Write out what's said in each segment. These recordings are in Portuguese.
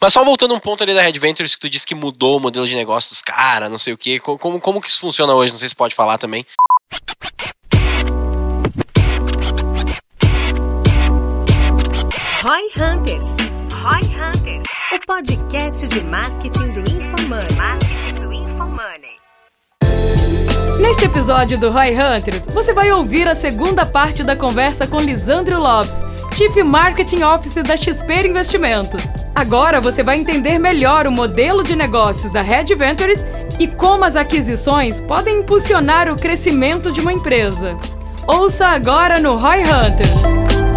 Mas só voltando um ponto ali da Red Ventures, que tu disse que mudou o modelo de negócio dos caras, não sei o quê. Como, como que isso funciona hoje? Não sei se pode falar também. Roy Hunters. Roy Hunters. O podcast de marketing do InfoMoney. Neste episódio do Roy Hunters, você vai ouvir a segunda parte da conversa com Lisandro Lopes, Chief Marketing Officer da XP Investimentos. Agora você vai entender melhor o modelo de negócios da Red Ventures e como as aquisições podem impulsionar o crescimento de uma empresa. Ouça agora no Roy Hunters.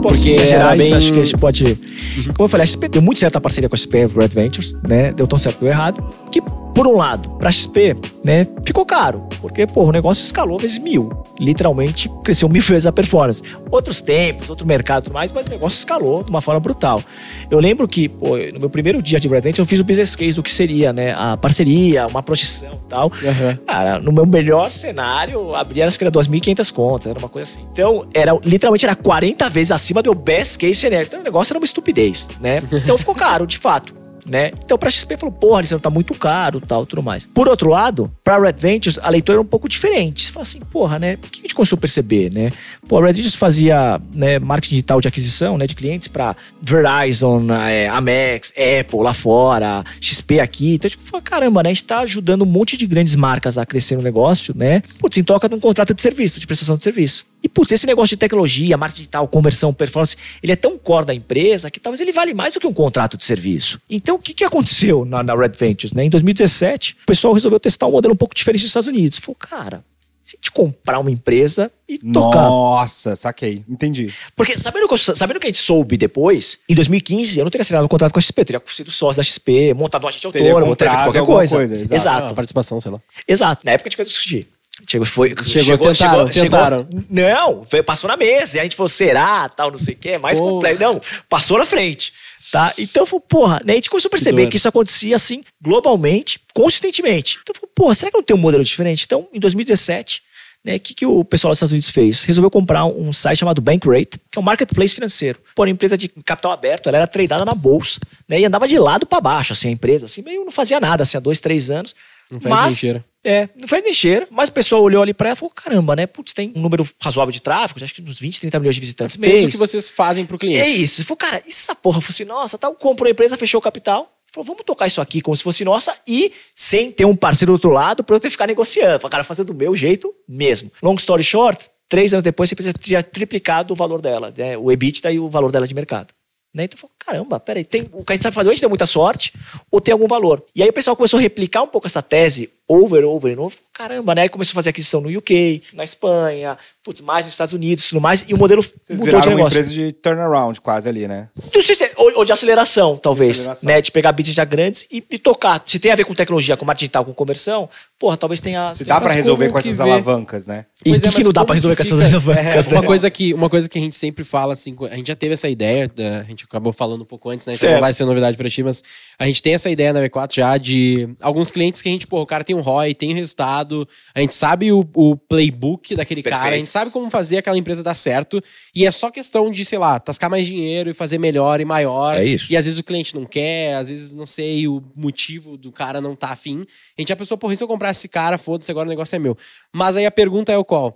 Porque gerais, bem... acho que a gente pode. Uhum. Como eu falei, a deu muito certo a parceria com a Red Ventures, né? Deu tão certo deu errado. Que por um lado, para XP, né, ficou caro, porque pô, o negócio escalou vezes mil. Literalmente cresceu mil vezes a performance. Outros tempos, outro mercado e tudo mais, mas o negócio escalou de uma forma brutal. Eu lembro que, pô, no meu primeiro dia de Red eu fiz o business case do que seria, né, a parceria, uma projeção e tal. Uhum. Cara, no meu melhor cenário, abria acho que era 2.500 contas, era uma coisa assim. Então, era, literalmente era 40 vezes acima do best case scenario. Então, o negócio era uma estupidez, né? Então, ficou caro, de fato né? Então pra XP falou, porra, isso tá muito caro, tal, tudo mais. Por outro lado, pra Red Ventures, a leitura era um pouco diferente. Você fala assim, porra, né? O que a gente conseguiu perceber, né? Pô, a Red Ventures fazia né, marketing digital de aquisição, né? De clientes pra Verizon, é, Amex, Apple lá fora, XP aqui. Então a gente falou, caramba, né? A gente tá ajudando um monte de grandes marcas a crescer no negócio, né? Putz, em troca de um contrato de serviço, de prestação de serviço. E, putz, esse negócio de tecnologia, marketing digital, conversão, performance, ele é tão core da empresa que talvez ele vale mais do que um contrato de serviço. Então, o que, que aconteceu na, na Red Ventures? Né? Em 2017, o pessoal resolveu testar um modelo um pouco diferente dos Estados Unidos. Falou, cara, se a gente comprar uma empresa e tocar. Nossa, saquei. Entendi. Porque sabendo que, sabendo que a gente soube depois, em 2015, eu não teria assinado um contrato com a XP, eu teria sido sócio da XP, montado um agente autônomo, teria feito qualquer coisa. coisa. Exato. exato. participação, sei lá. Exato. Na época a gente coisa discutir. Chegou, foi, chegou, chegou, tentaram, chegou, tentaram. Chegou, não, passou na mesa. E a gente falou, será, tal, não sei o que, é mais Pô. complexo. Não, passou na frente. Tá? Então, porra, né, a gente começou a perceber que, que isso acontecia assim, globalmente, consistentemente. Então, porra, será que não tem um modelo diferente? Então, em 2017, né, o que, que o pessoal dos Estados Unidos fez? Resolveu comprar um site chamado Bankrate, que é um marketplace financeiro. Por uma empresa de capital aberto, ela era tradada na bolsa, né, e andava de lado para baixo, assim, a empresa, assim, meio não fazia nada, assim, há dois, três anos. Não faz mas, mentira. É, não faz nem cheiro, mas o pessoal olhou ali pra ela e falou: caramba, né? Putz, tem um número razoável de tráfego, acho que uns 20, 30 milhões de visitantes. Mesmo que vocês fazem pro cliente. É isso. Falou, cara, essa porra, assim, nossa, tal, comprou a empresa, fechou o capital. Falou, vamos tocar isso aqui como se fosse nossa e sem ter um parceiro do outro lado pra eu ter que ficar negociando. Falei, cara, fazer do meu jeito mesmo. Long story short, três anos depois você precisa ter triplicado o valor dela, né? O EBITDA e o valor dela de mercado. Né? Então, falou, caramba, peraí, tem, o que a gente sabe fazer hoje tem muita sorte ou tem algum valor. E aí o pessoal começou a replicar um pouco essa tese over, over e novo. Caramba, né? Aí começou a fazer aquisição no UK, na Espanha, putz, mais nos Estados Unidos e tudo mais. E o modelo Vocês mudou de negócio. uma empresa de turnaround quase ali, né? Se, ou, ou, de aceleração, talvez. De aceleração. Né? De pegar business já grandes e, e, tocar. Se tem a ver com tecnologia, com marketing digital, com conversão, porra, talvez tenha... Se dá para resolver com essas vê... alavancas, né? E o é, que, que não dá para resolver com essas alavancas? É, uma, coisa que, uma coisa que a gente sempre fala, assim, a gente já teve essa ideia, a gente acabou falando um pouco antes, né? Certo. não vai ser novidade para ti, mas a gente tem essa ideia na V4 já de alguns clientes que a gente, pô, o cara tem um ROI, tem um resultado, a gente sabe o, o playbook daquele Perfeito. cara, a gente sabe como fazer aquela empresa dar certo, e é só questão de, sei lá, tascar mais dinheiro e fazer melhor e maior. É isso. E às vezes o cliente não quer, às vezes não sei o motivo do cara não tá afim. A gente já pensou, porra, se eu comprar esse cara, foda-se, agora o negócio é meu. Mas aí a pergunta é o qual?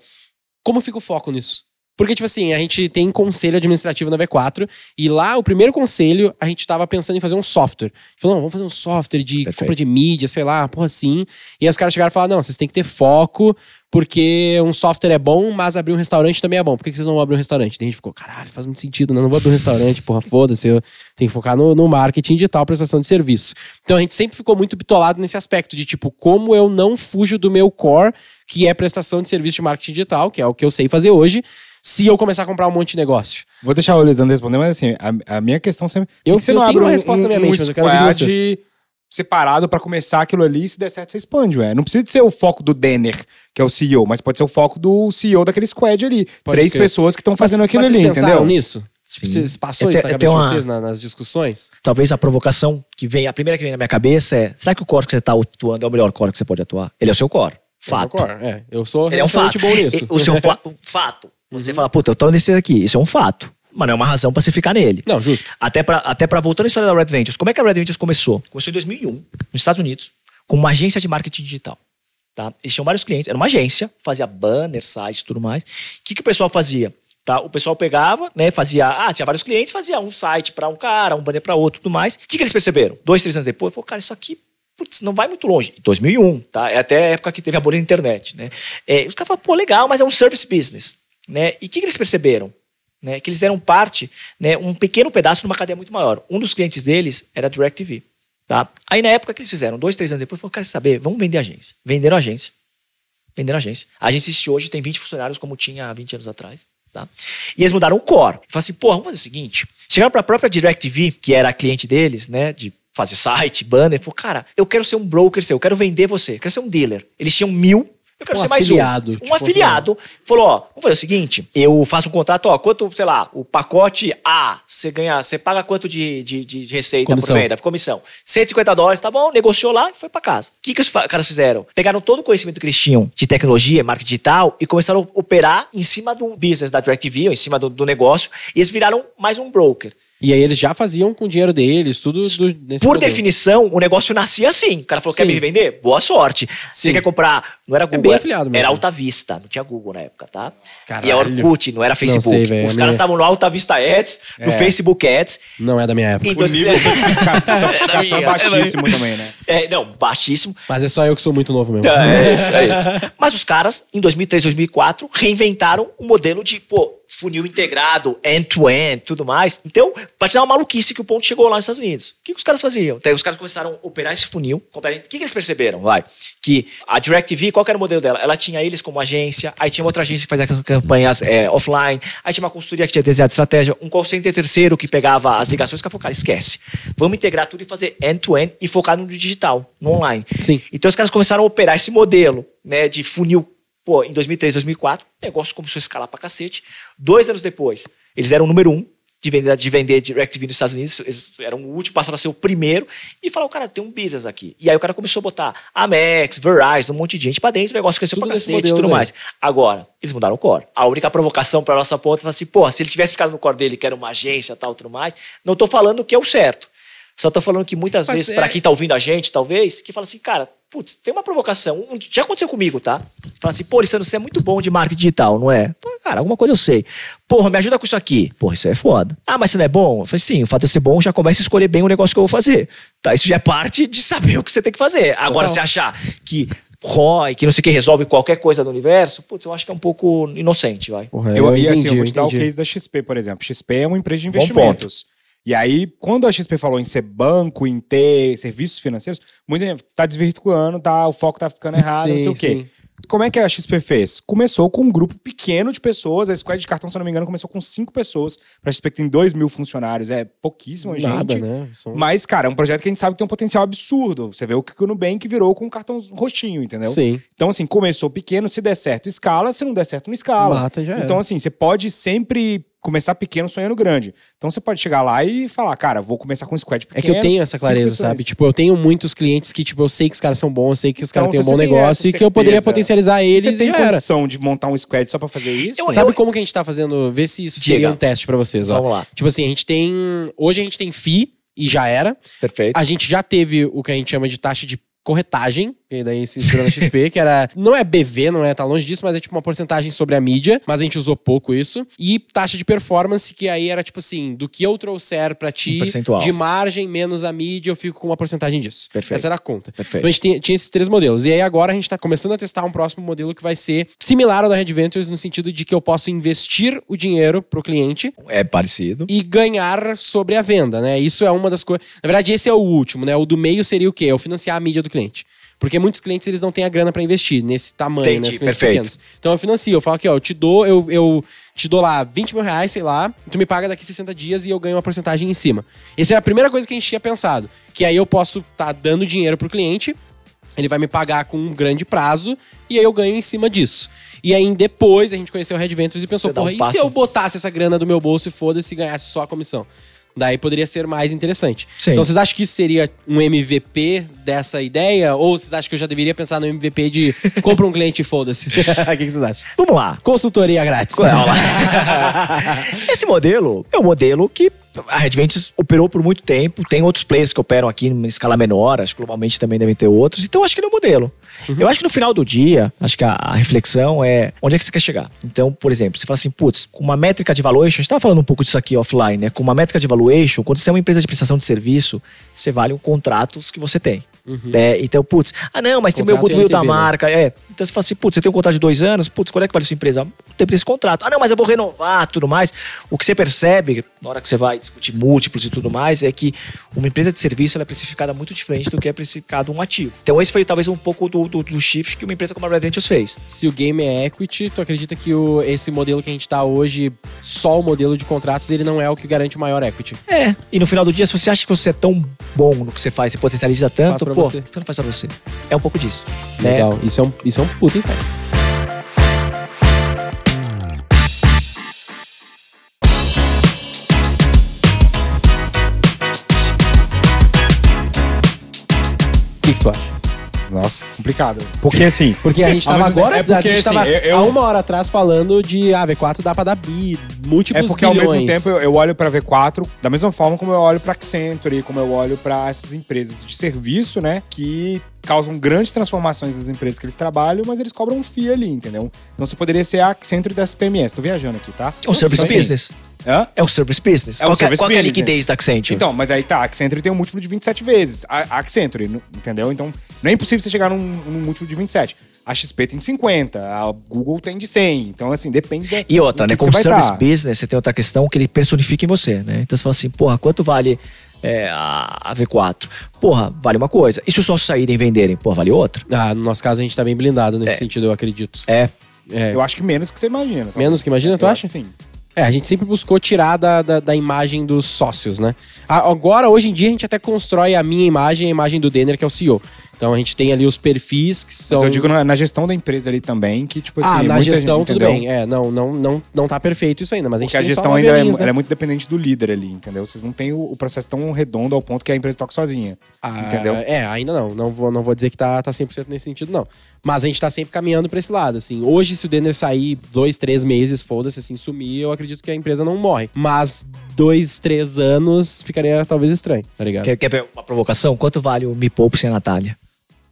Como fica o foco nisso? Porque, tipo assim, a gente tem conselho administrativo na V4, e lá, o primeiro conselho, a gente tava pensando em fazer um software. Falou, não, vamos fazer um software de Perfeito. compra de mídia, sei lá, porra assim. E aí os caras chegaram e falaram, não, vocês têm que ter foco, porque um software é bom, mas abrir um restaurante também é bom. Por que vocês não vão abrir um restaurante? Daí a gente ficou, caralho, faz muito sentido, né? Não vou abrir um restaurante, porra, foda-se, eu tenho que focar no, no marketing digital, prestação de serviço. Então a gente sempre ficou muito bitolado nesse aspecto de, tipo, como eu não fujo do meu core, que é prestação de serviço de marketing digital, que é o que eu sei fazer hoje, se eu começar a comprar um monte de negócio? Vou deixar o Lisandro responder, mas assim, a, a minha questão sempre. Eu, você eu não tenho uma resposta um, na minha mente, um mas eu quero ver vocês separado para começar aquilo ali e se der certo você expande, ué. Não precisa ser o foco do Denner, que é o CEO, mas pode ser o foco do CEO daquele squad ali. Pode Três crer. pessoas que estão fazendo mas, aquilo mas ali, entendeu? nisso? Sim. Vocês passou isso na cabeça uma... de vocês na, nas discussões? Talvez a provocação que vem, a primeira que vem na minha cabeça é: será que o core que você está atuando é o melhor core que você pode atuar? Ele é o seu core. Fato. concordo. É, eu sou Ele é um fato. bom nisso. O seu fa- o fato. Você fala, puta, eu tô nesse aqui. Isso é um fato. Mas não é uma razão pra você ficar nele. Não, justo. Até pra, até pra voltando à história da Red Ventures. Como é que a Red Ventures começou? Começou em 2001, nos Estados Unidos, com uma agência de marketing digital. Tá? Eles tinham vários clientes. Era uma agência, fazia banner, site e tudo mais. O que, que o pessoal fazia? Tá? O pessoal pegava, né, fazia... Ah, tinha vários clientes, fazia um site pra um cara, um banner pra outro e tudo mais. O que, que eles perceberam? Dois, três anos depois, falou, cara, isso aqui putz, não vai muito longe. Em 2001, tá? É até a época que teve a bolha da internet, né? É, os caras falaram, pô, legal, mas é um service business, né? E o que, que eles perceberam? Né? Que eles eram parte, né, um pequeno pedaço de uma cadeia muito maior. Um dos clientes deles era a DirecTV, tá? Aí na época que eles fizeram, dois, três anos depois, falaram, quer saber, vamos vender agência. Venderam agência. Venderam agência. A agência hoje, tem 20 funcionários como tinha há 20 anos atrás. Tá? E eles mudaram o core. Falaram assim, pô, vamos fazer o seguinte. Chegaram para a própria DirecTV, que era a cliente deles, né, de fazer site, banner, falou, cara, eu quero ser um broker seu, eu quero vender você, eu quero ser um dealer. Eles tinham mil, eu quero Um ser mais afiliado, um. Um tipo, afiliado. Falou, ó, vamos fazer o seguinte, eu faço um contrato, ó, quanto, sei lá, o pacote A, você ganha, você paga quanto de, de, de receita Comissão. por venda, comissão? 150 dólares, tá bom, negociou lá e foi para casa. O que, que os caras fizeram? Pegaram todo o conhecimento que eles tinham de tecnologia, marketing digital e começaram a operar em cima do business da DirecTV, ou em cima do, do negócio, e eles viraram mais um broker. E aí eles já faziam com o dinheiro deles, tudo do, nesse Por modelo. definição, o negócio nascia assim. O cara falou: quer Sim. me vender? Boa sorte. Você Sim. quer comprar. Não era Google, bem era, afiliado mesmo. era Alta Vista. Não tinha Google na época, tá? Caralho. E a Orkut, não era Facebook. sei, velho, Os a caras minha- estavam no Alta Vista Ads, no É. Facebook Ads. Não é da minha época. Então, O nível de sofisticação, é minha, é baixíssimo também, né? É, não, baixíssimo. Mas é só eu que sou muito novo mesmo. É isso, é isso. Mas os caras, em 2003, 2004, reinventaram um modelo de, pô, funil integrado, end-to-end, tudo mais. Então, dar uma maluquice que o ponto chegou lá nos Estados Unidos. O que, que os caras faziam? Então, os caras começaram a operar esse funil. O que, que eles perceberam? Vai. Que a DirecTV, qual era o modelo dela? Ela tinha eles como agência, aí tinha outra agência que fazia as campanhas é, offline, aí tinha uma consultoria que tinha desenhado estratégia, um call center terceiro que pegava as ligações, que falou, cara, esquece. Vamos integrar tudo e fazer end-to-end e focar no digital, no online. Sim. Então os caras começaram a operar esse modelo né, de funil pô, em 2003, 2004. O negócio começou a escalar pra cacete. Dois anos depois, eles eram o número um de vender, de vender DirecTV nos Estados Unidos. Eles eram o último, passaram a ser o primeiro. E falaram, cara, tem um business aqui. E aí o cara começou a botar Amex, Verizon, um monte de gente pra dentro. O negócio cresceu Tudo pra cacete e tudo mais. Agora, eles mudaram o core. A única provocação pra nossa ponta foi assim, pô, se ele tivesse ficado no core dele, que era uma agência tal, tudo mais, não tô falando que é o certo. Só tô falando que muitas Mas vezes, é- pra quem tá ouvindo a gente, talvez, que fala assim, cara, putz, tem uma provocação. Um- Já aconteceu comigo, tá? Fala assim, pô, Lissandro, você é muito bom de marketing digital, não é? Pô, cara, alguma coisa eu sei. Porra, me ajuda com isso aqui. Porra, isso é foda. Ah, mas você não é bom? Eu falei, sim, o fato de eu ser bom já começa a escolher bem o negócio que eu vou fazer. Tá? Isso já é parte de saber o que você tem que fazer. Agora, você achar que ROI, que não sei o que, resolve qualquer coisa do universo, putz, eu acho que é um pouco inocente, vai. Porra, Eu, e assim, entendi, eu vou te dar o case da XP, por exemplo. XP é uma empresa de Bom investimentos. E aí, quando a XP falou em ser banco, em ter serviços financeiros, muita gente tá desvirtuando, tá, o foco tá ficando errado, não Sim, sei o quê. sim. Como é que a XP fez? Começou com um grupo pequeno de pessoas. A Squad de cartão, se eu não me engano, começou com cinco pessoas. Pra XP que tem dois mil funcionários. É pouquíssima Nada, gente. né? Só- Mas, cara, é um projeto que a gente sabe que tem um potencial absurdo. Você vê o que o Nubank virou com um cartão roxinho, entendeu? Sim. Então, assim, começou pequeno, se der certo, escala, se não der certo, não escala. Mata já era. então, assim, você pode sempre começar pequeno sonhando grande. Então você pode chegar lá e falar, cara, vou começar com um squad É pequeno. que eu tenho essa clareza, sabe? Tipo, eu tenho muitos clientes que, tipo, eu sei que os caras são bons, eu sei que os caras têm Então, um se bom você negócio e essa que eu poderia certeza, potencializar Você eles e tem já era. condição de montar um squad só pra fazer isso? Eu- Sabe como que a gente tá fazendo? Vê se isso seria Diga. um teste pra vocês, ó. Vamos lá. Tipo assim, a gente tem. Hoje a gente tem FI e já era. Perfeito. A gente já teve o que a gente chama de taxa de corretagem, que daí se inspirou na XP, que era. Não é BV, não é, tá longe disso, mas é tipo uma porcentagem sobre a mídia, mas a gente usou pouco isso. E taxa de performance, que aí era tipo assim, do que eu trouxer pra ti, Um de margem menos a mídia, eu fico com uma porcentagem disso. Perfeito. Essa era a conta. Perfeito. Então a gente tinha, tinha esses três modelos. E aí agora a gente tá começando a testar um próximo modelo que vai ser similar ao da Red Ventures, no sentido de que eu posso investir o dinheiro pro cliente É parecido. e ganhar sobre a venda, né? Isso é uma das coisas. Na verdade, esse é o último, né? O do meio seria o quê? O financiar a mídia do cliente. Porque muitos clientes eles não têm a grana pra investir nesse tamanho, Entendi, né? Os clientes perfeito. pequenos. Então eu financio, eu falo aqui, ó, eu te dou, eu, eu te dou lá 20 mil reais, sei lá, tu me paga daqui 60 dias e eu ganho uma porcentagem em cima. Essa é a primeira coisa que a gente tinha pensado. Que aí eu posso estar dando dinheiro pro cliente, ele vai me pagar com um grande prazo e aí eu ganho em cima disso. E aí depois a gente conheceu o Red Ventures e pensou, Você um porra, e se eu botasse essa grana do meu bolso e foda-se e ganhasse só a comissão? Daí poderia ser mais interessante. Sim. Então vocês acham que isso seria um MVP dessa ideia? Ou vocês acham que eu já deveria pensar no MVP de compra um cliente e foda-se? o que, que vocês acham? Vamos lá. Consultoria grátis. Esse modelo é um modelo que a Red Ventures operou por muito tempo. Tem outros players que operam aqui em escala menor, acho que globalmente também devem ter outros. Então acho que ele é um modelo. Eu acho que no final do dia, acho que a, a reflexão é onde é que você quer chegar. Então, por exemplo, você fala assim, putz, com uma métrica de valuation, a gente estava falando um pouco disso aqui offline, né? Com uma métrica de valuation, quando você é uma empresa de prestação de serviço, você vale os contratos que você tem. né? Então, putz, ah não, mas tem o meu Contrato goodwill da né? marca. É. Então você fala assim, putz, você tem um contrato de dois anos, putz, quando é que vale a sua empresa? O tempo desse contrato. Ah, não, mas eu vou renovar tudo mais. O que você percebe, na hora que você vai discutir múltiplos e tudo mais, é que uma empresa de serviço ela é precificada muito diferente do que é precificado um ativo. Então esse foi talvez um pouco do, do, do shift que uma empresa como a Red fez. Se o game é equity, tu acredita que o, esse modelo que a gente tá hoje, só o modelo de contratos, ele não é o que garante o maior equity? É. E no final do dia, se você acha que você é tão bom no que você faz, você potencializa tanto, pô, você. por que não faz pra você? É um pouco disso. né? Legal. Isso, é um, isso é um puta insight. O que, que tu acha? Nossa, complicado. Porque assim. Porque a gente ao tava agora, é porque, a gente assim, tava eu- eu- há uma hora atrás falando de ah, V4 dá pra dar bi, É múltiplos porque ao bilhões. mesmo tempo eu, eu olho pra V4 da mesma forma como eu olho pra Accenture, como eu olho pra essas empresas de serviço, né? Que causam grandes transformações das empresas que eles trabalham, mas eles cobram um FII ali, entendeu? Então você poderia ser a Accenture das PMS. Tô viajando aqui, tá? É um service Então, assim, business. Hã? É um service business. É qual, que é- service qual que é a business. liquidez da Accenture? Então, mas aí tá, a Accenture tem um múltiplo de 27 vezes. A, a Accenture, entendeu? Então, não é impossível você chegar num, num múltiplo de 27. A XP tem de 50, a Google tem de 100. Então, assim, depende da. E outra, né? Como service tá. business, você tem outra questão que ele personifica em você, né? Então você fala assim, porra, quanto vale é, a a V4? Porra, vale uma coisa. E se os sócios saírem e venderem? Porra, vale outra? Ah, no nosso caso a gente tá bem blindado nesse sentido, eu acredito. É. É. Eu acho que menos que você imagina. Menos que imagina, tu Eu acha? acho que Sim. É, a gente sempre buscou tirar da, da, da imagem dos sócios, né? Agora, hoje em dia, a gente até constrói a minha imagem e a imagem do Denner, que é o CEO. Então a gente tem ali os perfis que são. Mas eu digo na, na gestão da empresa ali também, que, tipo assim. ah, na muita gestão gente, tudo bem. É, não, não, não, não tá perfeito isso ainda, mas a gente Porque a tem gestão só ainda é, ela né? é muito dependente do líder ali, entendeu? Vocês não têm o, o processo tão redondo ao ponto que a empresa toca sozinha. Ah, entendeu? É, ainda não. Não vou, não vou dizer que tá, tá 100% nesse sentido, não. Mas a gente tá sempre caminhando pra esse lado, assim. Hoje, se o Denner sair dois, três meses, foda-se, assim, sumir, eu acredito que a empresa não morre. Mas dois, três anos ficaria talvez estranho, tá ligado? Quer, quer ver uma provocação? Quanto vale o Me Poupe sem a Natália?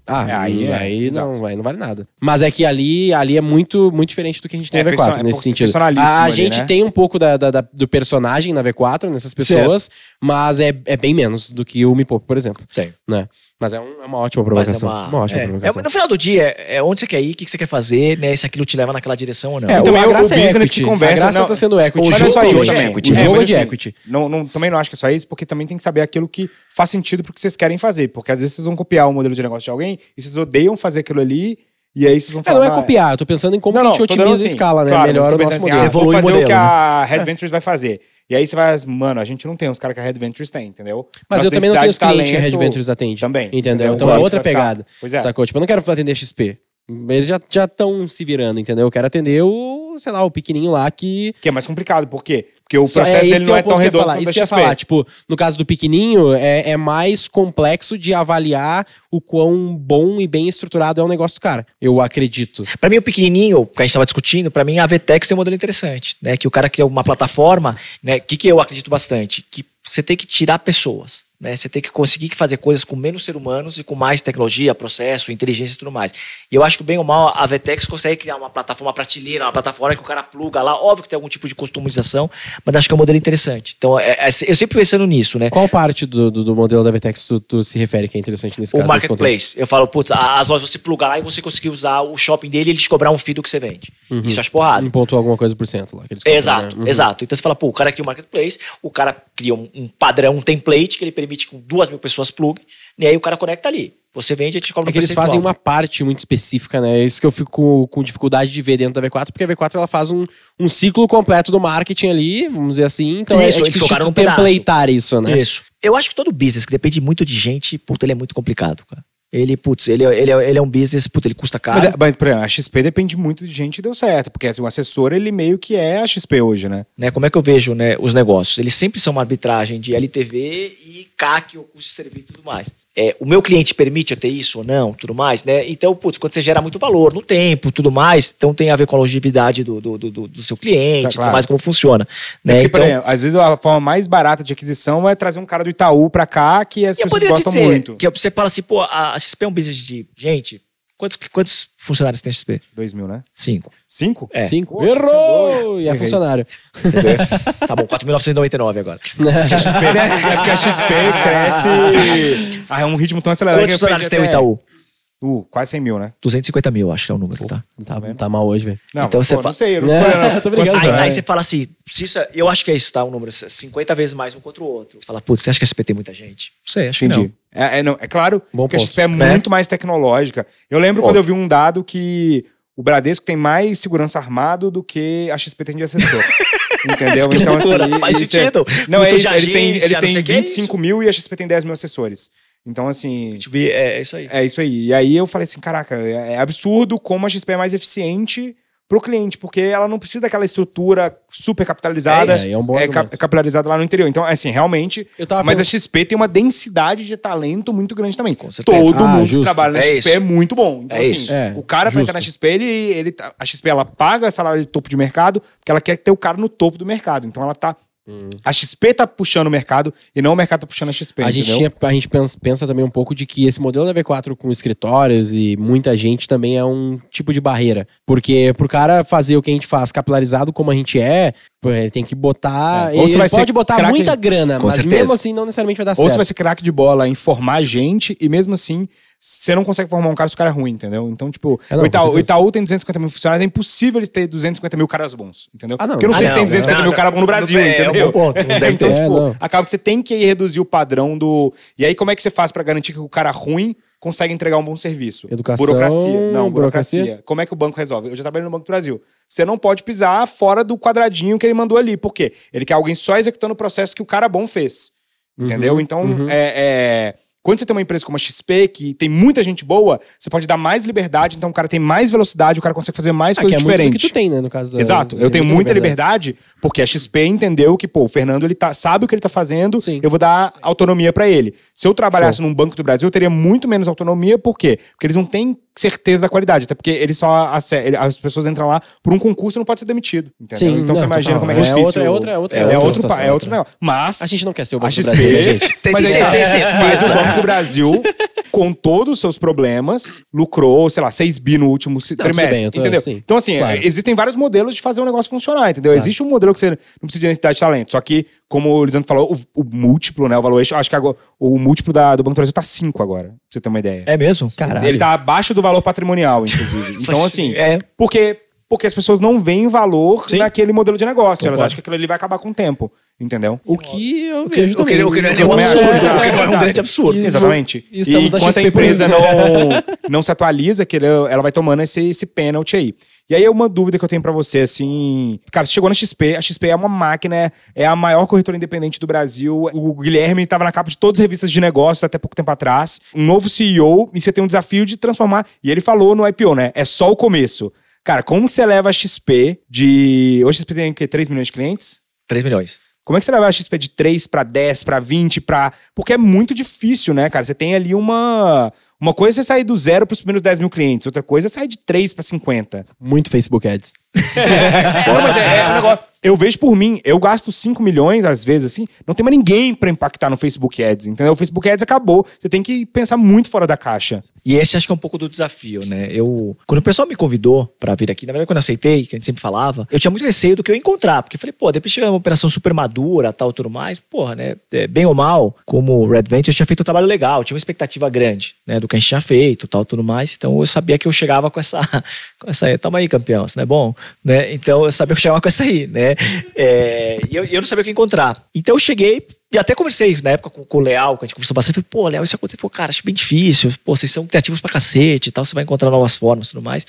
Ah, É, aí aí, é, não, aí não vale nada. Mas é que ali, ali é muito, muito diferente do que a gente tem É, na V4, person- é nesse sentido. A, ali, gente né? tem um pouco da, da- da- do personagem na V4, nessas pessoas, mas é, é bem menos do que o Me Poupe, por exemplo. Sim. Né? Mas é, um- é uma ótima é provocação. uma, ótima é, provocação. é, no final do dia, é é onde você quer ir, o que você quer fazer, né? Se aquilo te leva naquela direção ou não. É, Então, o- a graça o é business equity. que conversa, A graça não- tá sendo equity. Mas não é jogo só isso é também. equity. O O jogo é de assim, equity. Não, não- também não acho que é só isso, porque também tem que saber aquilo que faz sentido pro que vocês querem fazer. Porque às vezes vocês vão copiar o modelo de negócio de alguém e vocês odeiam fazer aquilo ali, e aí vocês vão É, falar. não é "Ah, copiar, eu tô pensando em como Não, que a gente otimiza a assim, escala, né? claro, Melhora o nosso pensando modelo. Assim, ah, Você vou evolui o fazer o que modelo, a Red Ventures vai fazer. E aí você vai, mano, a gente não tem os caras que a Red Ventures tem, entendeu? Mas Nossa eu também não tenho os clientes que a Red talento Ventures atende. Também. Entendeu? Então Aí é outra pegada. Pois é. Sacou? Tipo, eu não quero atender XP. Eles já estão se virando, entendeu? Eu quero atender o, sei lá, o pequenininho lá que. Que é mais complicado, por quê? Porque o Só- processo é dele não é é o tão redondo falar. Isso que eu ia falar. Tipo, no caso do pequenininho, é, é mais complexo de avaliar o quão bom e bem estruturado é o negócio do cara. Eu acredito. Pra mim, o pequenininho, que a gente tava discutindo, pra mim a VTEX tem um modelo interessante, né? Que o cara cria uma plataforma, né? O que, que eu acredito bastante? Que você tem que tirar pessoas, né? Você tem que conseguir fazer coisas com menos seres humanos e com mais tecnologia, processo, inteligência e tudo mais. E eu acho que, bem ou mal, a VTEX consegue criar uma plataforma, uma prateleira, uma plataforma que o cara pluga lá. Óbvio que tem algum tipo de customização, mas acho que é um modelo interessante. Então, é- é- eu sempre pensando nisso, né? Qual parte do, do, do modelo da VTEX tu, tu se refere que é interessante nesse o caso? contexto? marketplace. Eu falo, putz, as lojas você plugar lá e você conseguir usar o shopping dele e ele te cobrar um fee do que você vende. Isso eu acho porrada. Um ponto alguma coisa por cento lá. Que eles cobram, Exato, né? Uhum. exato. Então você fala, pô, o cara cria um marketplace, o cara cria um, um padrão, um template que ele permite que duas mil pessoas pluguem, e aí o cara conecta ali. Você vende e te cobra É que eles fazem uma parte muito específica, né? É isso que eu fico com, com dificuldade de ver dentro da V4, porque a V4 ela faz um, um ciclo completo do marketing ali, vamos dizer assim. Então é- Isso, é eles difícil num pedaço. templatear isso, né? Isso. Eu acho que todo business que depende muito de gente, puta, ele é muito complicado, cara. Ele, putz, ele, ele, é- ele é um business, putz, ele custa caro. Mas, mas, por exemplo, a XP depende muito de gente e deu certo. Porque assim, o assessor, ele meio que é a XP hoje, né? né? Como é que eu vejo né, os negócios? Eles sempre são uma arbitragem de LTV e CAC, ou custo de serviço e tudo mais. É, o meu cliente permite eu ter isso ou não, tudo mais, né? Então, putz, quando você gera muito valor no tempo, tudo mais, então tem a ver com a longevidade do, do, do, do seu cliente, Tá, tudo claro. mais, como funciona. Né? Porque, então, por exemplo, às vezes a forma mais barata de aquisição é trazer um cara do Itaú pra cá que as pessoas gostam dizer muito. que você fala assim, pô, a XP é um business de gente. Quantos, quantos funcionários tem a XP? Dois mil, né? Cinco. Cinco? É. Cinco. Pô, Errou! dois. E é Errei. funcionário. Entendeu? tá bom, 4.999 agora. A XP, né? É porque a XP cresce. Ah, é um ritmo tão acelerado Quantos funcionários tem o Itaú? Uh, quase 100 mil, né? 250 mil, acho que é o número, tá? Tá, tá mal hoje, velho. Não, Então você pô, fa- não sei, eu não Não, escolhi, não. tô brincando, Aí, aí você fala assim, se isso é- eu acho que é isso, tá? Um número 50 vezes mais um contra o outro. Você fala, putz, você acha que a XP tem muita gente? Não sei, acho que Entendi. não. É, é, não, é claro Bom que a ponto. XP é Né? muito mais tecnológica. Eu lembro Ponto. quando eu vi um dado que o Bradesco tem mais segurança armado do que a XP tem de assessor. Entendeu? Que então, assim, faz isso é- sentido. Não, é isso. Eles têm, eles não têm o que é 25 mil e a XP tem 10 mil assessores. Então, assim. B2B, é isso aí. É isso aí. E aí eu falei assim, caraca, é é absurdo como a XP é mais eficiente pro cliente, porque ela não precisa daquela estrutura super capitalizada, É. É, é um bom é, cap- capitalizada lá no interior. Então, assim, realmente, Eu tava mas a XP tem uma densidade de talento muito grande também. certeza. Todo Ah, mundo justo. que trabalha na É XP isso. é muito bom. Então, É assim, isso. É, o cara pra justo. entrar na XP, ele, ele, tá- a XP ela paga salário de topo de mercado, porque ela quer ter o cara no topo do mercado. Então ela tá. A XP tá puxando o mercado e não o mercado tá puxando a XP. A gente, tinha, a gente pensa, pensa também um pouco de que esse modelo da V4 com escritórios e muita gente também é um tipo de barreira. Porque pro cara fazer o que a gente faz capilarizado como a gente é, ele tem que botar. É. Ou Ele, você vai pode botar muita grana, Com mas certeza. mesmo assim não necessariamente vai dar Ou certo. você vai ser craque de bola em formar gente e mesmo assim você não consegue formar um cara se o cara é ruim, entendeu? Então, tipo, É, não, o, Itaú, o Itaú tem 250 mil funcionários, é impossível eles ter 250 mil caras bons, entendeu? Ah, não. Porque eu não Ah, sei se não, tem 250 não, mil caras bons no Brasil, É, é um entendeu? ponto, então, ter. tipo, É, acaba que você tem que reduzir o padrão do. E aí, como é que você faz pra garantir que o cara ruim consegue entregar um bom serviço? Educação, Burocracia. Não, burocracia. burocracia. Como é que o banco resolve? Eu já trabalhei no Banco do Brasil. Você não pode pisar fora do quadradinho que ele mandou ali. Por quê? Ele quer alguém só executando o processo que o cara bom fez. Uhum, Entendeu? Então, é, é, quando você tem uma empresa como a XP, que tem muita gente boa, você pode dar mais liberdade, então o cara tem mais velocidade, o cara consegue fazer mais Ah, que coisas é muito do diferentes. que tu tem, né, no caso da... Exato. Eu tenho muita liberdade, porque a XP entendeu que, pô, o Fernando ele tá, sabe o que ele tá fazendo, Sim. eu vou dar autonomia pra ele. Se eu trabalhasse num Banco do Brasil, eu teria muito menos autonomia, por quê? Porque eles não têm certeza da qualidade, até porque eles só as pessoas entram lá por um concurso e não pode ser demitido, entendeu? Sim, então você não, imagina total. como é que é É difícil. outra- é outra- é outra- é, é outra outro, situação, pa- é outro outra. negócio. Mas A gente não quer ser o a Banco do XP, Brasil, né, gente? Tem mas, que aí- ter certeza. mas o Banco do Brasil, com todos os seus problemas, lucrou, sei lá, 6 bi no último Não, trimestre, bem, tô- entendeu? sim, então assim, claro. existem vários modelos de fazer o negócio funcionar, entendeu? Existe um modelo que você não precisa de densidade de talento, só que, como o Lisandro falou, o, o múltiplo, né, o valuation, acho que agora, o múltiplo da- do Banco do Brasil tá 5 agora, pra você ter uma ideia. É mesmo? Caralho. Ele tá abaixo do valor patrimonial, inclusive. então assim, É. porque porque as pessoas não veem valor Sim. naquele modelo de negócio, elas Concordo. acham que aquilo ali vai acabar com o tempo, entendeu? O que eu vejo O que, também. o que é Eu um absurdo, É, o que é um grande absurdo. Isso. Exatamente. E e enquanto a empresa não, não se atualiza, que ele- ela vai tomando esse, esse pênalti aí. E aí, uma dúvida que eu tenho pra você, assim... Cara, você chegou na XP, a XP é uma máquina, é- é a maior corretora independente do Brasil. O Guilherme estava na capa de todas as revistas de negócios até pouco tempo atrás. Um novo CEO, e você tem um desafio de transformar... E ele falou no IPO, né? É só o começo. Cara, como que você leva a XP de... Hoje a XP tem o quê? 3 milhões de clientes? 3 milhões. Como é que você leva a XP de 3 para 10, para 20, para. Porque é muito difícil, né, cara? Você tem ali uma. Uma coisa é você sair do zero para os primeiros 10 mil clientes, outra coisa é sair de 3 para 50. Muito Facebook Ads. Não, mas é, é um negócio. Eu vejo por mim, eu gasto 5 milhões, às vezes, assim, não tem mais ninguém para impactar no Facebook Ads, entendeu? O Facebook Ads acabou. Você tem que pensar muito fora da caixa. E esse acho que é um pouco do desafio, né? Eu, quando o pessoal me convidou pra vir aqui, na verdade, quando eu aceitei, que a gente sempre falava, eu tinha muito receio do que eu ia encontrar, porque eu falei, pô, depois chega uma operação super madura, tal, tudo mais, porra, né? é, bem ou mal, como Red Venture tinha feito um trabalho legal, tinha uma expectativa grande, né, do que a gente tinha feito, tal, tudo mais. Então eu sabia que eu chegava com essa, com essa, tamo aí, campeão, isso não é bom, né? Então eu sabia que eu chegava com essa aí, né? É, e eu, eu não sabia o que encontrar. Então eu cheguei e até conversei na época com, com o Leal, que a gente conversou bastante. Falei, pô, Leal, isso aconteceu. Pô, cara, acho bem difícil. Pô, vocês são criativos pra cacete e tal. Você vai encontrar novas formas e tudo mais.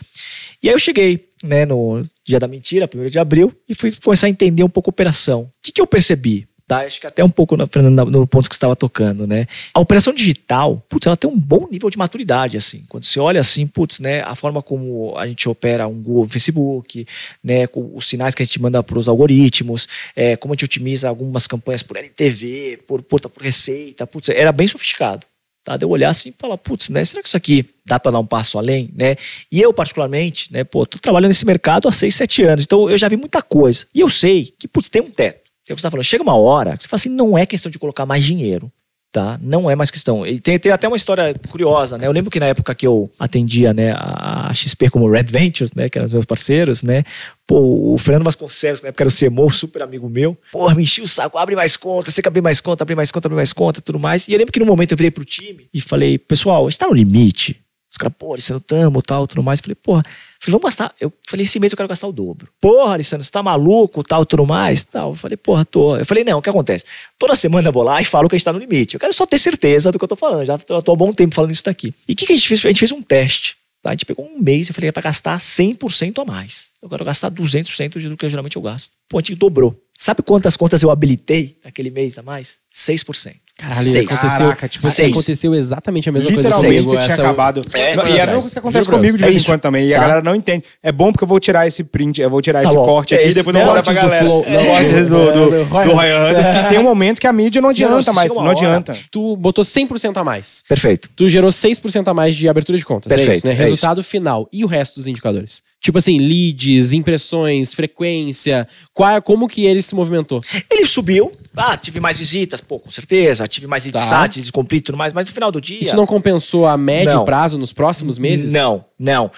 E aí eu cheguei, né, no dia da mentira, primeiro de abril, e fui começar a entender um pouco a operação. O que, que eu percebi? Tá, acho que até um pouco Fernanda, no ponto que estava tocando, né? A operação digital, putz, ela tem um bom nível de maturidade, assim. Quando você olha assim, putz, né, a forma como a gente opera um Google, Facebook, né, com os sinais que a gente manda para os algoritmos, é, como a gente otimiza algumas campanhas por LTV, por, por, por receita, putz, era bem sofisticado. Tá? De eu olhar assim e falar, putz, né, será que isso aqui dá para dar um passo além, né? E eu, particularmente, né, pô, tô trabalhando nesse mercado há seis, sete anos, então eu já vi muita coisa. E eu sei que, putz, tem um teto. É o que você tá falando. Chega uma hora que você fala assim, não é questão de colocar mais dinheiro. Tá? Não é mais questão. E tem, tem até uma história curiosa, né? Eu lembro que na época que eu atendia, né, a XP como Red Ventures, né, que eram os meus parceiros, né? Pô, o Fernando Vasconcelos, que na época era o CMO, super amigo meu. Pô, me enchia o saco, abre mais conta, você quer abrir mais conta, abrir mais conta, abrir mais conta, tudo mais. E eu lembro que no momento eu virei pro time e falei, pessoal, a gente tá no limite. Os caras, pô, Alessandro, tamo, tal, tudo mais. Falei, porra, falei, vamos gastar. Eu falei, esse mês eu quero gastar o dobro. Porra, Alessandro, você tá maluco, tal, tudo mais, tal. Eu falei, porra, tô. Eu falei, não, o que acontece? Toda semana eu vou lá e falo que a gente tá no limite. Eu quero só ter certeza do que eu tô falando. Já tô, tô há bom tempo falando isso daqui. E o que, que a gente fez? A gente fez um teste. Tá? A gente pegou um mês e falei, é pra gastar 100% a mais. Eu quero gastar 200% do que geralmente eu gasto. Pô, a gente dobrou. Sabe quantas contas eu habilitei naquele mês a mais? 6%. Caralho, Seis. aconteceu, Caraca, tipo, seis. aconteceu exatamente a mesma coisa Literalmente comigo. tinha essa- acabado. É, Não, e é a atrás. mesma coisa que acontece comigo de pra vez em quando também. E a Tá. galera não entende. É bom porque eu vou tirar esse print, eu vou tirar Tá esse bom. corte É aqui isso, depois eu vou pra galera. Flow. Não, Cortes do, do, do- do, Ryan Hunters, que tem um momento que a mídia não adianta Não, mais. Não uma hora. adianta. Tu botou 100% a mais. Perfeito. Tu gerou 6% a mais de abertura de contas. é Perfeito, isso, né? é Resultado final. E o resto dos indicadores? Tipo assim, leads, impressões, frequência. Qual, como que ele se movimentou? Ele subiu. Ah, tive mais visitas, pô, com certeza. Tive mais lead Tá. e tudo mais. Mas no final do dia. Isso não compensou a médio Não. prazo nos próximos meses? Não, não.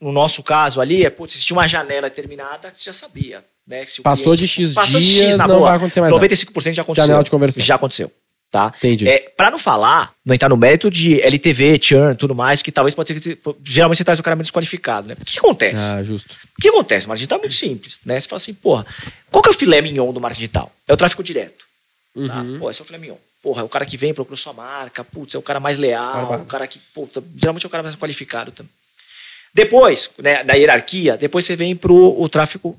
No nosso caso ali, é, putz, se tinha uma janela determinada, você já sabia. Né, que se o Passou de X dias, não vai acontecer mais nada. 95% já aconteceu. Janela de conversão. Já aconteceu. Tá? Entendi. É, pra não falar, não entrar no mérito de LTV, churn, tudo mais, que talvez pode ser que geralmente você traz o cara meio desqualificado, né? O que acontece? Ah, justo. O que acontece? O marketing digital é muito simples, né? Você fala assim, porra, qual que é o filé mignon do marketing digital? É o tráfego direto. Tá? Uhum. Pô, esse é o filé mignon. Porra, é o cara que vem, procura sua marca, putz, é o cara mais leal, Barbado. o cara que, puta, geralmente é o cara mais qualificado também. Depois, né, da hierarquia, depois você vem pro o tráfego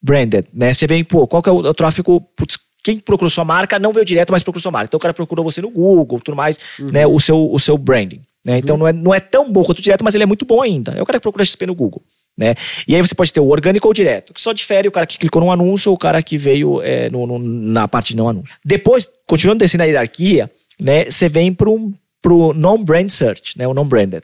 branded, né? Você vem, pô, qual que é o, o tráfego, putz, quem procurou sua marca não veio direto, mas procurou sua marca. Então o cara procurou você no Google, tudo mais, né, o seu, o seu branding. Né? Então não, é, não é tão bom quanto o direto, mas ele é muito bom ainda. É o cara que procura XP no Google. Né? E aí você pode ter o orgânico ou o direto, que só difere o cara que clicou num anúncio ou o cara que veio é, no- no- na parte de não anúncio. Depois, continuando descendo a hierarquia, né, você vem pro, pro non-brand search, né, o non-branded.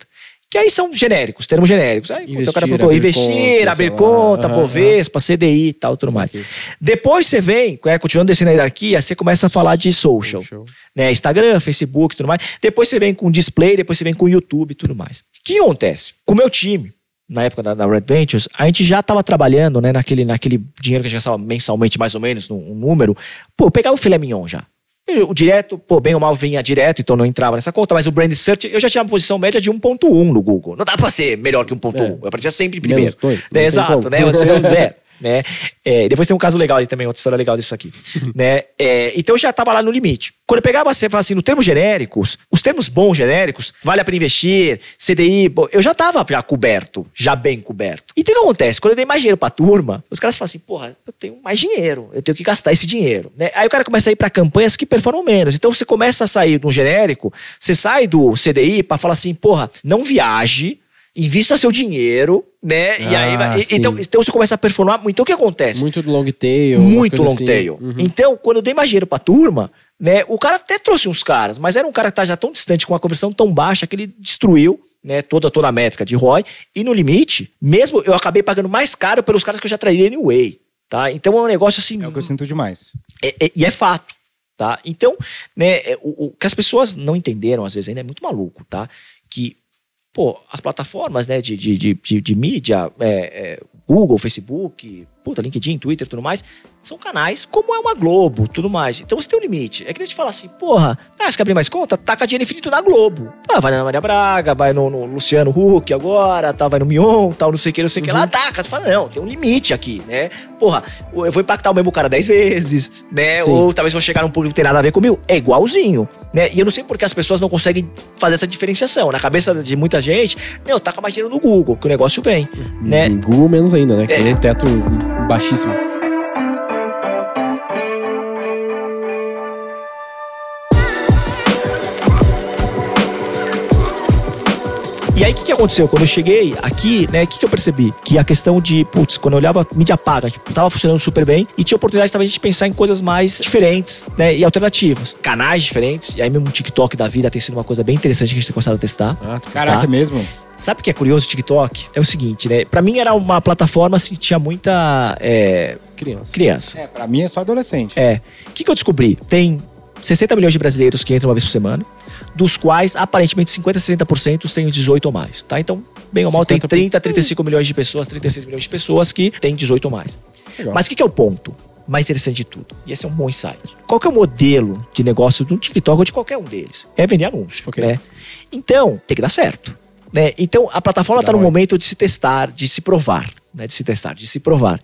Que aí são genéricos, termos genéricos. Aí, puta, o cara Investir, procurou abrir investir, conta, abrir conta, Bovespa, CDI e tal, tudo mais. Ok. Depois você vem, é, continuando descendo a hierarquia, você começa a falar de social. Social. Né, Instagram, Facebook e tudo mais. Depois você vem com display, depois você vem com YouTube e tudo mais. O que acontece? Com o meu time, na época da, da Red Ventures, a gente já estava trabalhando né, naquele, naquele dinheiro que a gente gastava mensalmente, mais ou menos, num um número. Pô, pegar o filé mignon já. Eu, O direto, pô, bem ou mal vinha direto, então não entrava nessa conta, mas o brand search, eu já tinha uma posição média de 1.1 no Google. Não dá pra ser melhor que 1.1. É. Eu aparecia sempre primeiro. dois, Né, exato, como. né? Você zero. Né? É, depois tem um caso legal ali também, outra história legal disso aqui. né? É, então eu já estava lá no limite. Quando eu pegava você fala assim, no termos genéricos, os termos bons genéricos, vale a pena investir, CDI, bom, eu já estava já coberto, já bem coberto. E então o que acontece? Quando eu dei mais dinheiro pra turma, os caras falam assim, porra, eu tenho mais dinheiro, eu tenho que gastar esse dinheiro. Né? Aí o cara começa a ir para campanhas que performam menos. Então você começa a sair de um genérico, você sai do CDI para falar assim, porra, não viaje, invista seu dinheiro, né? e aí, Ah, vai- e- então, então você começa a performar. Então o que acontece? Muito do long tail. Muito long assim. tail. Uhum. Então, quando eu dei mais dinheiro pra turma, né, o cara até trouxe uns caras, mas era um cara que tá já tão distante, com uma conversão tão baixa, que ele destruiu né, toda, toda a métrica de ROI. E no limite, mesmo eu acabei pagando mais caro pelos caras que eu já traria anyway. Tá? Então é um negócio assim. É o que eu sinto demais. É- é- e é fato, tá? Então, né, é, o, o que as pessoas não entenderam, às vezes, ainda é muito maluco, tá? Que, pô, as plataformas, né, de, de, de, de, mídia, é, é, Google, Facebook, puta, LinkedIn, Twitter e tudo mais, são canais como é uma Globo, tudo mais. Então você tem um limite. É que a gente fala assim, porra, ah, você quer abrir mais conta? Taca dinheiro infinito na Globo. Ah, vai na Maria Braga, vai no, no Luciano Huck agora, tá, vai no Mion, tal, não sei o que, não sei o que lá, taca. Você fala, não, tem um limite aqui, né? Porra, eu vou impactar o mesmo cara dez vezes, né? Sim. Ou talvez vou chegar num público que não tem nada a ver comigo. É igualzinho, né? E eu não sei porque as pessoas não conseguem fazer essa diferenciação. Na cabeça de muita gente, meu, taca mais dinheiro no Google, que o negócio vem, né? Em Google menos ainda, né? Que É. tem um teto baixíssimo. Aconteceu? Quando eu cheguei aqui, né, o que, que eu percebi? Que a questão de, putz, quando eu olhava mídia paga, tipo, tava funcionando super bem e tinha oportunidade também de pensar em coisas mais diferentes, né, e alternativas. Canais diferentes, e aí mesmo o TikTok da vida tem sido uma coisa bem interessante que a gente tem começado a testar. Ah, Caraca, é mesmo? Sabe o que é curioso o TikTok? É o seguinte, né? Pra mim era uma plataforma assim, que tinha muita é, criança. criança. É, pra mim é só adolescente. É. O que, que eu descobri? Tem 60 milhões de brasileiros que entram uma vez por semana, dos quais aparentemente 50, 60% têm 18 ou mais, tá? Então, bem ou mal, tem 50%. 30, 35 milhões de pessoas, 36 milhões de pessoas que têm 18 ou mais. Legal. Mas o que, que é o ponto? Mais interessante de tudo. E esse é um bom insight. Qual que é o modelo de negócio do TikTok ou de qualquer um deles? É vender anúncio. Ok. Né? Então, tem que dar certo. Né? Então, a plataforma está no momento de se testar, de se provar. Né? De se testar, de se provar.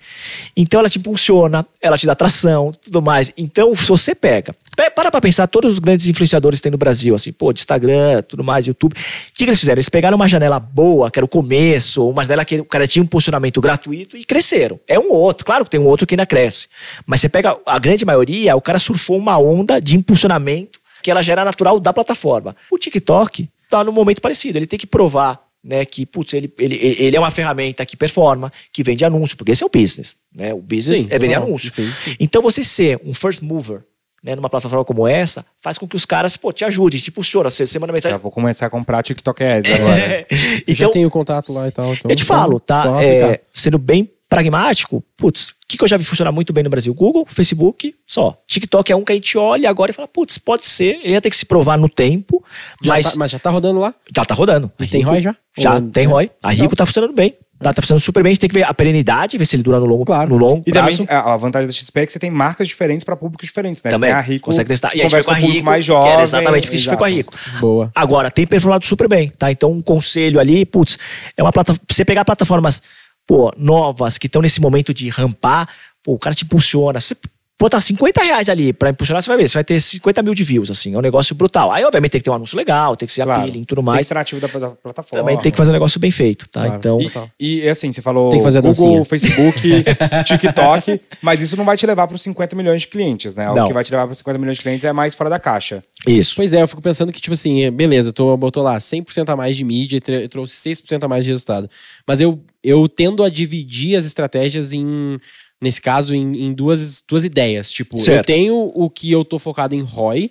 Então, ela te impulsiona, ela te dá atração, tudo mais. Então, se você pega, pe- para pra pensar, todos os grandes influenciadores que tem no Brasil, assim, pô, de Instagram, tudo mais, YouTube. O que, que eles fizeram? Eles pegaram uma janela boa, que era o começo, uma janela que o cara tinha um posicionamento gratuito e cresceram. É um ou outro, claro que tem um outro que ainda cresce. Mas você pega a grande maioria, o cara surfou uma onda de impulsionamento que ela gera natural da plataforma. O TikTok tá num momento parecido. Ele tem que provar né, que putz, ele, ele, ele é uma ferramenta que performa, que vende anúncio, porque esse é o business. Né? O business Sim, é vender normal, anúncio. sim, sim. Então você ser um first mover né, numa plataforma como essa faz com que os caras pô, te ajudem, te impulsionam. Você, você manda Já mensagem. vou começar a comprar TikTok Ads agora. Eu já então, tenho contato lá e tal. Então eu te só- falo, tá? só É, sendo bem pragmático, putz, o que, que eu já vi funcionar muito bem no Brasil? Google, Facebook, só. TikTok é um que a gente olha agora e fala, putz, pode ser. Ele ia ter que se provar no tempo, Já mas tá- mas já tá rodando lá? já tá rodando. E A tem ROI já? Já Ou- tem é? ROI. A Rico tá funcionando bem. Tá, tá funcionando super bem. A gente tem que ver a perenidade, ver se ele dura no longo, Claro. no longo E prazo. também a a vantagem da XP é que você tem marcas diferentes para públicos diferentes, né? Também, Você tem a Rico, consegue testar. E a gente com a com o público Rico, mais era jovem. exatamente porque a gente foi com a. Rico. Boa. Agora, tem performado super bem, tá? Então, um conselho ali, putz, é uma plataforma. Você pegar plataformas, pô, novas, que estão nesse momento de rampar, pô, o cara te impulsiona. Você botar 50 reais ali pra impulsionar, você vai ver, você vai ter 50 mil de views, assim. É um negócio brutal. Aí, obviamente, tem que ter um anúncio legal, tem que ser Claro. appealing e tudo Tem que mais. ser nativo da da plataforma. Também tem que fazer um negócio bem feito, tá? Claro. Então. E, e, assim, você falou Tem que fazer Google, dancinha. Facebook, TikTok, mas isso não vai te levar para os 50 milhões de clientes, né? O Não. que vai te levar para os 50 milhões de clientes é mais fora da caixa. Isso. Pois é, eu fico pensando que, tipo assim, é, beleza, tô, botou lá 100% a mais de mídia, tre- trouxe 6% a mais de resultado. Mas eu, eu tendo a dividir as estratégias em, nesse caso, em, em duas, duas ideias. Tipo, eu Certo. tenho o que eu tô focado em ROI,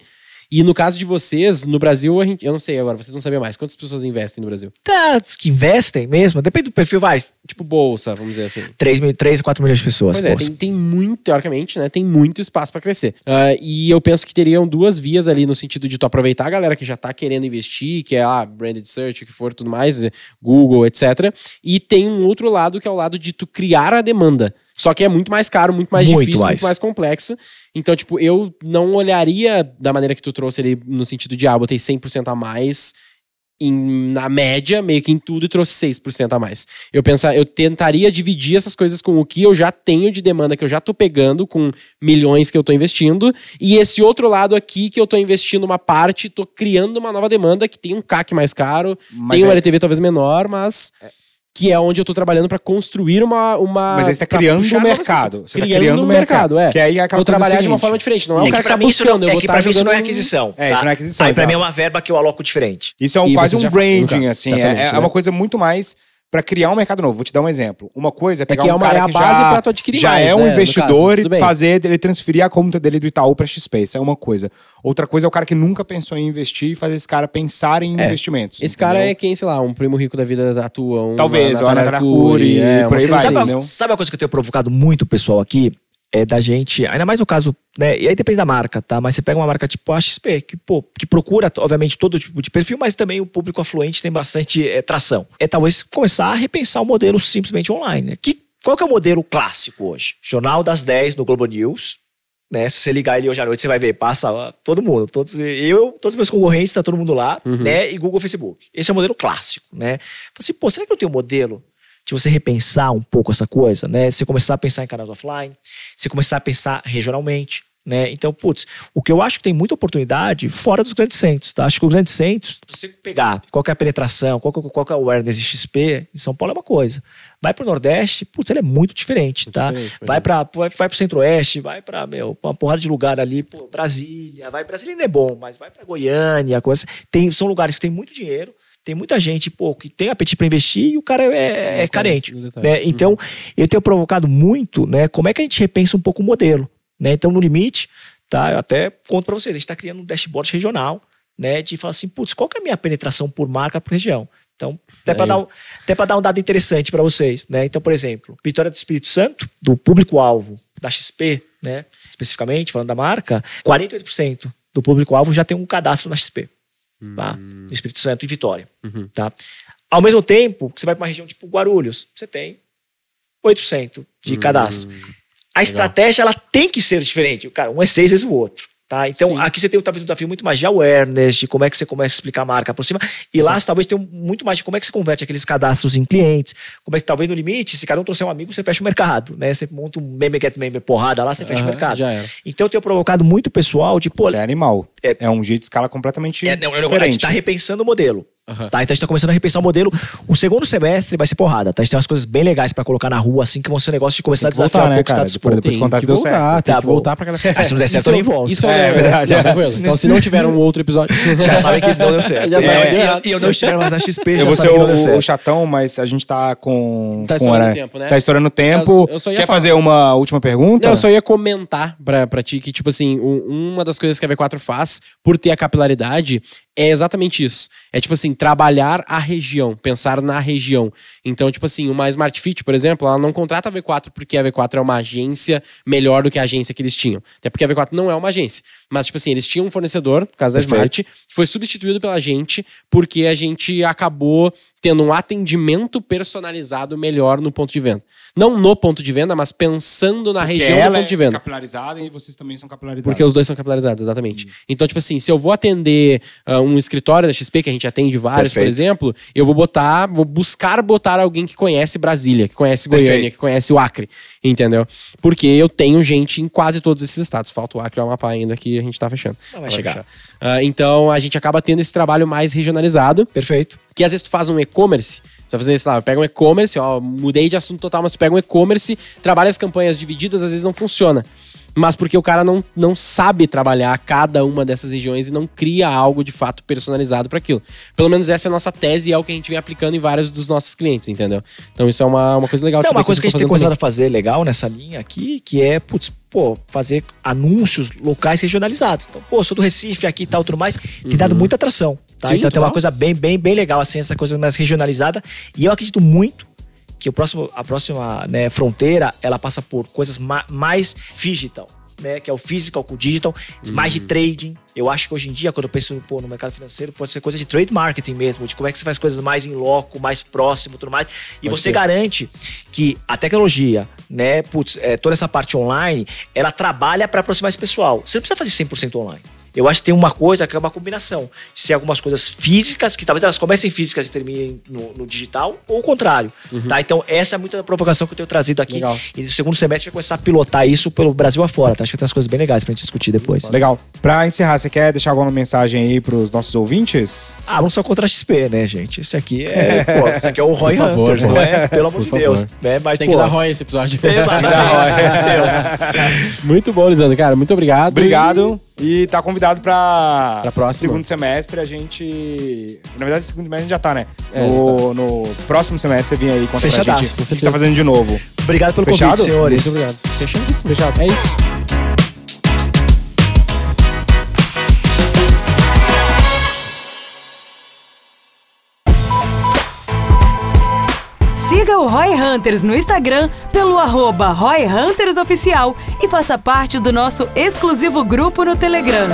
e no caso de vocês, no Brasil, a gente- eu não sei agora, vocês vão saber mais. Quantas pessoas investem no Brasil? Tá, que investem mesmo, depende do perfil, vai. Tipo, bolsa, vamos dizer assim. 3, mil, 3 4 milhões de pessoas. Pois é, tem, tem muito, teoricamente, né? Tem muito espaço pra crescer. Ah, e eu penso que teriam duas vias ali no sentido de tu aproveitar a galera que já tá querendo investir, que é ah, branded search, o que for, tudo mais, Google, etc. E tem um outro lado que é o lado de tu criar a demanda. Só que é muito mais caro, muito mais Muito difícil, mais. muito mais complexo. Então, tipo, eu não olharia da maneira que tu trouxe ali no sentido de, ah, botei 100% a mais em- na média, meio que em tudo, e trouxe 6% a mais. Eu pensar, eu tentaria dividir essas coisas com o que eu já tenho de demanda, que eu já tô pegando, com milhões que eu tô investindo, e esse outro lado aqui que eu tô investindo uma parte, tô criando uma nova demanda que tem um CAC mais caro, Mas tem um é- LTV talvez menor, mas que é onde eu tô trabalhando pra construir uma, uma Mas aí você tá pra criando um mercado. Você tá criando, criando um um mercado, é. mercado. Que aí é Vou trabalhar de uma forma diferente, não é E o é cara que pra tá isso não, buscando, eu é vou tá pra mim isso não é jogando- aquisição. É, tá? isso não é aquisição, Aí pra exato. mim é uma verba que eu aloco diferente. Isso é um, E quase um branding, caso, assim. É, é né? uma coisa muito mais pra criar um mercado novo. Vou te dar um exemplo. Uma coisa é pegar que é um uma- cara é a que base já, pra tu adquirir já mais, é né, um no investidor e fazer ele transferir a conta dele do Itaú pra XP. Isso é uma coisa. Outra coisa é o cara que nunca pensou em investir e fazer esse cara pensar em É, investimentos. Esse cara entendeu? é quem, sei lá, um primo rico da vida atua, um Talvez, a Natália Arcuri, é, por umas aí coisas vai, assim. sabe, entendeu? uma, sabe uma coisa que eu tenho provocado muito o pessoal aqui? É da gente, ainda mais no caso, né? E aí depende da marca, tá? Mas você pega uma marca tipo a XP, que, pô, que procura, obviamente, todo tipo de perfil, mas também o público afluente tem bastante é, tração. É talvez começar a repensar o modelo simplesmente online. Né? Que, qual que é o modelo clássico hoje? Jornal das 10 no Globo News. Né? Se você ligar ele hoje à noite, você vai ver, passa ó, todo mundo. Todos, eu, todos os meus concorrentes, tá todo mundo lá, né? E Google Facebook. Esse é o modelo clássico, né? Fala Assim, pô, será que eu tenho um modelo de você repensar um pouco essa coisa, né? Você começar a pensar em canais offline, você começar a pensar regionalmente, né? Então, putz, o que eu acho que tem muita oportunidade fora dos grandes centros, tá? Acho que os grandes centros, se você pegar qual que é a penetração, qual que, é- qual é o awareness de XP, em São Paulo é uma coisa. Vai pro Nordeste, putz, ele é muito diferente, tá? diferente, vai para vai, vai pro Centro-Oeste, vai pra, meu, uma porrada de lugar ali, pô, Brasília, vai Brasília ainda é bom, mas vai pra Goiânia, coisa, tem, são lugares que tem muito dinheiro, Tem muita gente, pô, que tem apetite para investir e o cara é, é carente. o detalhe. Né? Então, eu tenho provocado muito, né? Como é que a gente repensa um pouco o modelo, né? Então, no limite, tá? Eu até conto para vocês, a gente está criando um dashboard regional, né? De falar assim, putz, qual que é a minha penetração por marca por região? Então, até para Aí. dar, um, dar um dado interessante para vocês, né? Então, por exemplo, Vitória do Espírito Santo, do público-alvo da XP, né? Especificamente, falando da marca, 48% do público-alvo já tem um cadastro na XP, tá? No Espírito Santo e Vitória, tá? Ao mesmo tempo, você vai para uma região tipo Guarulhos, você tem 8% de cadastro. A estratégia ela tem que ser diferente. Cara, um é seis vezes o outro. Tá? Então, Sim. aqui você tem talvez um desafio muito mais de awareness, de como é que você começa a explicar a marca por cima. E lá você talvez tem um- muito mais de como é que você converte aqueles cadastros em clientes. Como é que talvez no limite, se cada um trouxer um amigo, você fecha o mercado. Né? Você monta um meme get member porrada lá, você fecha o Aham, mercado. Então eu tenho provocado muito pessoal de, pô, Isso é animal. É- É, um jeito de escala completamente é, não, não, a gente diferente. está repensando o modelo. Aham. Tá? Então a gente tá começando a repensar o modelo. O segundo semestre vai ser porrada, tá? A gente tem umas coisas bem legais pra colocar na rua, assim, que vão ser um negócio de começar a Tem que desafiar voltar, um né, pouco o cara? status Depois- quo. depois contar que deu voltar, certo. tem Tá que bom. voltar pra aquela. Ah, se não der certo, Isso eu nem volto. Isso É, é, verdade. Não, tranquilo. Então, se não tiver um outro episódio. Já sabem que não deu certo. Já É, deu e eu- não estiver mais na XP, Eu já vou ser sabem que não deu o, o certo. chatão, mas a gente tá com. Tá com estourando hora- tempo, né? Tá estourando tempo. Eu- eu Quer falar. fazer uma última pergunta? Não, eu só ia comentar pra, pra ti que, tipo assim, um- uma das coisas que a V4 faz, por ter a capilaridade, é exatamente isso. É, tipo assim, trabalhar a região, pensar na região. Então, tipo assim, uma Smart Fit, por exemplo, ela não contrata a V4 porque a V4 é uma agência melhor do que a agência que eles tinham. Até porque a V4 não é uma agência. Mas, tipo assim, eles tinham um fornecedor, no caso da. Smart, que foi substituído pela gente porque a gente acabou tendo um atendimento personalizado melhor no ponto de venda. Não no ponto de venda, mas pensando na Porque região do ponto de é venda. capilarizada e vocês também são capilarizados. Porque os dois são capilarizados, exatamente. Então, tipo assim, se eu vou atender ah, um escritório da XP, que a gente atende vários, por Perfeito. exemplo, eu vou botar, vou buscar botar alguém que conhece Brasília, que conhece Goiânia, Perfeito. que conhece o Acre, entendeu? Porque eu tenho gente em quase todos esses estados. Falta o Acre e o Amapá ainda que a gente tá fechando. Não, vai Vai chegar. Ah, então, a gente acaba tendo esse trabalho mais regionalizado Perfeito. Que às vezes tu faz um e-commerce, você vai fazer, sei lá, pega um e-commerce, ó, mudei de assunto total, mas tu pega um e-commerce, trabalha as campanhas divididas, às vezes não funciona. Mas porque o cara não, não sabe trabalhar cada uma dessas regiões e não cria algo de fato personalizado para aquilo. Pelo menos essa é a nossa tese e é o que a gente vem aplicando em vários dos nossos clientes, entendeu? Então isso é uma, uma coisa legal de Não, uma coisa que a gente tem começado a fazer legal nessa linha aqui, que é, putz, pô, fazer anúncios locais regionalizados. Então, pô, sou do Recife aqui e tal, tudo mais, tem dado muita atração. Tá? Sim, então tem uma coisa bem, bem, bem legal, assim, essa coisa mais regionalizada. E eu acredito muito que o próximo, a próxima né, fronteira, ela passa por coisas ma- mais digital. Né, que é o physical com o digital, mais de trading. Eu acho que hoje em dia, quando eu penso pô, no mercado financeiro, pode ser coisa de trade marketing mesmo, de como é que você faz coisas mais em loco, mais próximo, tudo mais. E Pode você ser. garante que a tecnologia, né, putz, é, toda essa parte online, ela trabalha para aproximar esse pessoal. Você não precisa fazer 100% online. Eu acho que tem uma coisa que é uma combinação. De ser algumas coisas físicas, que talvez elas comecem físicas e terminem no, no digital, ou o contrário. Tá? Então, essa é muita da provocação que eu tenho trazido aqui. Legal. E no segundo semestre vai começar a pilotar isso pelo Brasil afora. Tá? Acho que tem umas coisas bem legais pra gente discutir depois. Legal. Pra encerrar, você quer deixar alguma mensagem aí pros nossos ouvintes? Ah, não só contra a XP, né, gente? Isso aqui é. pô, isso aqui é o Roy favor, Hunters, não é? Pelo amor Por de. Deus. Né? Mas, Tem pô, que dar ROI esse episódio. Exatamente. Muito bom, Lisandro, cara. Muito obrigado. Obrigado. E tá convidado pra, Pra próxima. segundo semestre. A gente. Na verdade, segundo semestre a gente já tá, né? É, no, no próximo semestre você vem aí conta pra Fechadaço, gente. com O que você tá fazendo de novo? Obrigado pelo Fechado? convite, senhores. Muito obrigado. Fechadíssimo, fechado. É isso. Siga o Roy Hunters no Instagram pelo arroba Roy Hunters Oficial e faça parte do nosso exclusivo grupo no Telegram.